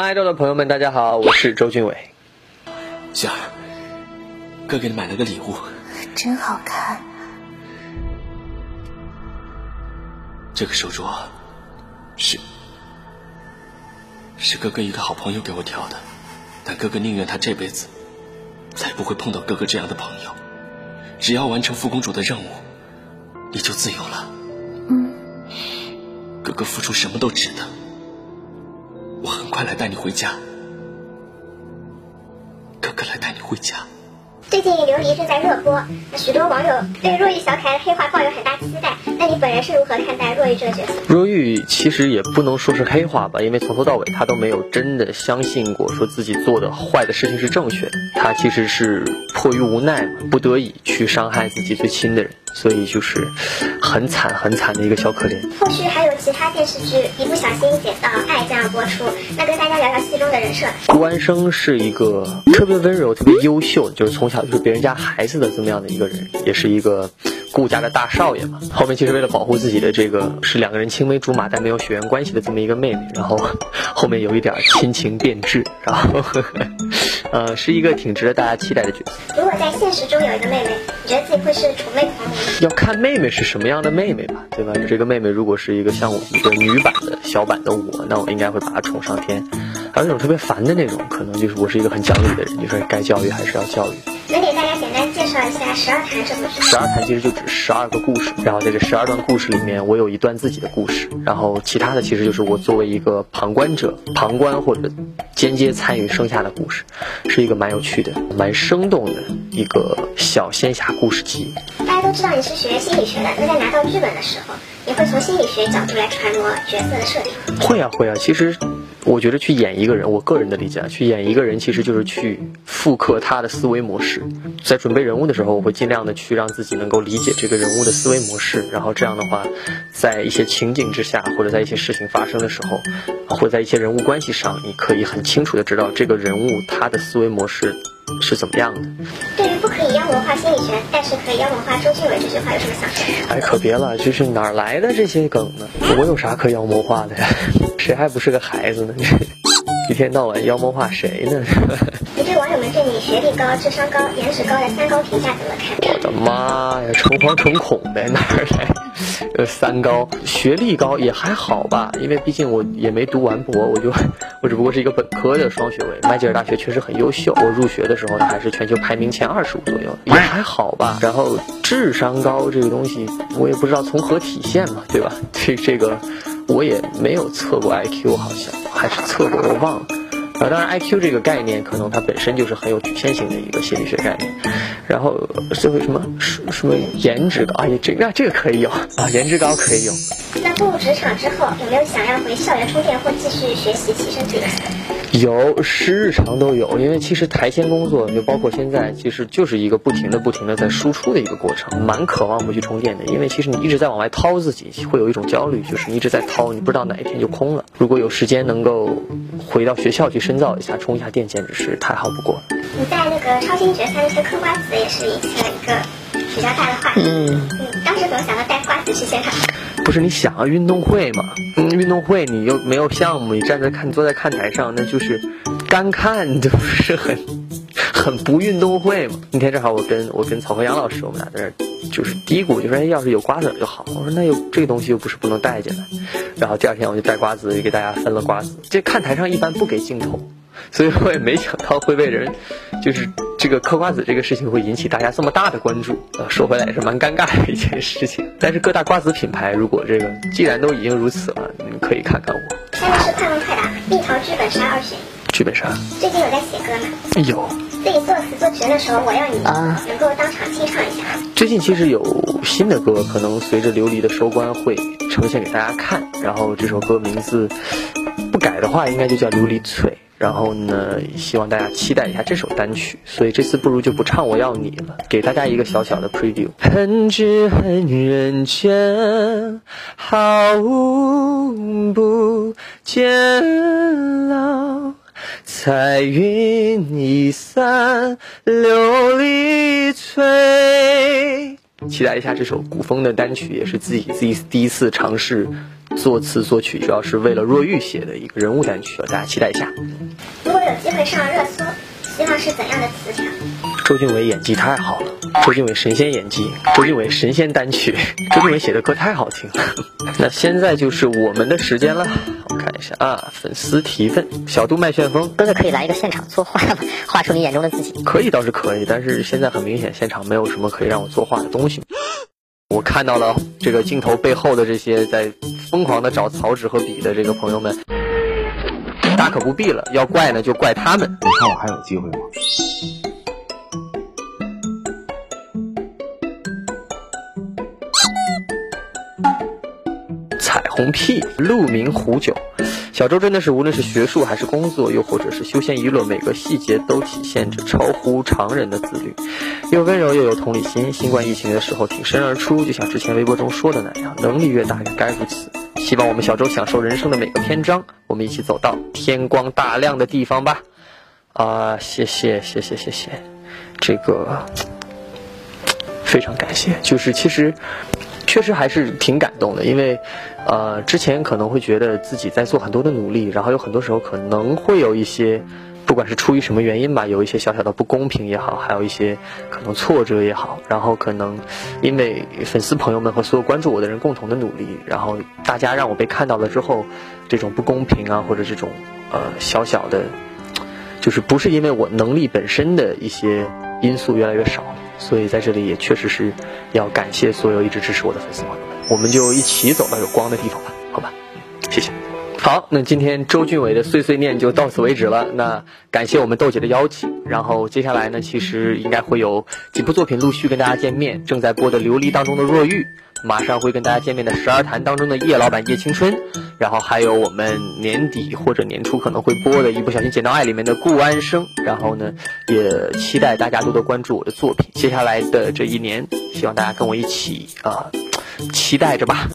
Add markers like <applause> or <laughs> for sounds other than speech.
爱豆的朋友们，大家好，我是周俊伟。雪儿，哥给你买了个礼物，真好看。这个手镯是是哥哥一个好朋友给我挑的，但哥哥宁愿他这辈子再不会碰到哥哥这样的朋友。只要完成副公主的任务，你就自由了。嗯，哥哥付出什么都值得。快来带你回家，哥哥来带你回家。最近《琉璃》正在热播，许多网友对若玉小可爱的黑化抱有很大期待。是如何看待若玉这个角色？若玉其实也不能说是黑化吧，因为从头到尾他都没有真的相信过说自己做的坏的事情是正确的。他其实是迫于无奈嘛，不得已去伤害自己最亲的人。所以就是很惨很惨的一个小可怜。后续还有其他电视剧《一不小心捡到爱》将要播出，那跟大家聊聊戏中的人设。顾安生是一个特别温柔、特别优秀，就是从小就是别人家孩子的这么样的一个人，也是一个顾家的大少爷嘛。后面其实为了保护自己的这个是两个人青梅竹马但没有血缘关系的这么一个妹妹，然后后面有一点亲情变质，然后呃是一个挺值得大家期待的角色。如果在现实中有一个妹妹，你觉得自己会是宠妹狂魔？要看妹妹是什么样的妹妹吧，对吧？这个妹妹如果是一个像我一个女版的小版的我，那我应该会把她宠上天。还有那种特别烦的那种，可能就是我是一个很讲理的人，就是该教育还是要教育。绍一下《十二台》这部剧？十二台其实就指十二个故事，然后在这十二段故事里面，我有一段自己的故事，然后其他的其实就是我作为一个旁观者、旁观或者间接参与生下的故事，是一个蛮有趣的、蛮生动的一个小仙侠故事集。大家都知道你是学心理学的，那在拿到剧本的时候，你会从心理学角度来揣摩角色的设定？会啊会啊，其实。我觉得去演一个人，我个人的理解啊，去演一个人其实就是去复刻他的思维模式。在准备人物的时候，我会尽量的去让自己能够理解这个人物的思维模式，然后这样的话，在一些情景之下，或者在一些事情发生的时候，或者在一些人物关系上，你可以很清楚的知道这个人物他的思维模式是怎么样的。对于不可以妖魔化心理学，但是可以妖魔化周俊伟这句话有什么想法？哎，可别了，就是哪来的这些梗呢？我有啥可妖魔化的呀？谁还不是个孩子呢？<laughs> 一天到晚妖魔化谁呢？你对网友们对你学历高、智商高、颜值高的三高评价怎么看？我的妈呀，诚惶诚恐的哪来？<laughs> 呃，三高，学历高也还好吧，因为毕竟我也没读完博，我就 <laughs> 我只不过是一个本科的双学位。麦吉尔大学确实很优秀，我入学的时候呢还是全球排名前二十五左右，也还好吧。然后智商高这个东西，我也不知道从何体现嘛，对吧？这这个。我也没有测过 IQ，好像还是测过，我忘了。啊，当然 IQ 这个概念可能它本身就是很有局限性的一个心理学概念。然后最后什么什么颜值高啊，这那这个可以有啊，颜值高可以有。那步入职场之后，有没有想要回校园充电或继续学习提升自己的？有，是日常都有，因为其实台前工作就包括现在，其实就是一个不停的、不停的在输出的一个过程，蛮渴望回去充电的。因为其实你一直在往外掏自己，会有一种焦虑，就是你一直在掏，你不知道哪一天就空了。如果有时间能够回到学校去深造一下，充一下电，简直是太好不过了。你在那个超星决赛那些嗑瓜子也是引起了一个比较大的话题。嗯，你当时怎么想到带瓜子去现场？不是你想啊，运动会嘛，运动会你又没有项目，你站在看坐在看台上，那就是干看，就不是很 <laughs> 很不运动会嘛。那天正好我跟我跟曹和阳老师，我们俩在那儿就是嘀咕，就说哎，要是有瓜子就好。我说那有这个东西又不是不能带进来。然后第二天我就带瓜子，给大家分了瓜子。这看台上一般不给镜头，所以我也没想到会被人就是。这个嗑瓜子这个事情会引起大家这么大的关注，呃，说回来也是蛮尴尬的一件事情。但是各大瓜子品牌，如果这个既然都已经如此了，你们可以看看我。下面是快问快答，蜜桃剧本杀二选一。剧本杀。最近有在写歌吗？有。自己作词作曲的时候，我要你能够当场清唱一下。最近其实有新的歌，可能随着琉璃的收官会呈现给大家看。然后这首歌名字不改的话，应该就叫琉璃脆。然后呢，希望大家期待一下这首单曲。所以这次不如就不唱我要你了，给大家一个小小的 preview。恨只恨人间毫无不见老，彩云易散琉璃脆。期待一下这首古风的单曲，也是自己自己第一次尝试作词作曲主要是为了若玉写的一个人物单曲，大家期待一下。如果有机会上热搜，希望是怎样的词条？周俊伟演技太好了，周俊伟神仙演技，周俊伟神仙单曲，周俊伟写的歌太好听了。<laughs> 那现在就是我们的时间了，我看一下啊，粉丝提问，小度麦旋风，哥哥可以来一个现场作画吗？<laughs> 画出你眼中的自己。可以倒是可以，但是现在很明显现场没有什么可以让我作画的东西。我看到了这个镜头背后的这些在疯狂的找草纸和笔的这个朋友们，大可不必了，要怪呢就怪他们。你看我还有机会吗？彩虹屁，鹿鸣虎酒。小周真的是无论是学术还是工作，又或者是休闲娱乐，每个细节都体现着超乎常人的自律，又温柔又有同理心。新冠疫情的时候挺身而出，就像之前微博中说的那样，能力越大越，该如此。希望我们小周享受人生的每个篇章，我们一起走到天光大亮的地方吧。啊，谢谢谢谢谢谢，这个非常感谢。就是其实。确实还是挺感动的，因为，呃，之前可能会觉得自己在做很多的努力，然后有很多时候可能会有一些，不管是出于什么原因吧，有一些小小的不公平也好，还有一些可能挫折也好，然后可能因为粉丝朋友们和所有关注我的人共同的努力，然后大家让我被看到了之后，这种不公平啊，或者这种呃小小的，就是不是因为我能力本身的一些因素越来越少。所以在这里也确实是要感谢所有一直支持我的粉丝朋友们，我们就一起走到有光的地方吧，好吧，谢谢。好，那今天周俊伟的碎碎念就到此为止了。那感谢我们豆姐的邀请，然后接下来呢，其实应该会有几部作品陆续跟大家见面。正在播的《琉璃》当中的若玉，马上会跟大家见面的《十二潭》当中的叶老板叶青春，然后还有我们年底或者年初可能会播的一不小心捡到爱里面的顾安生。然后呢，也期待大家多多关注我的作品。接下来的这一年，希望大家跟我一起啊，期待着吧。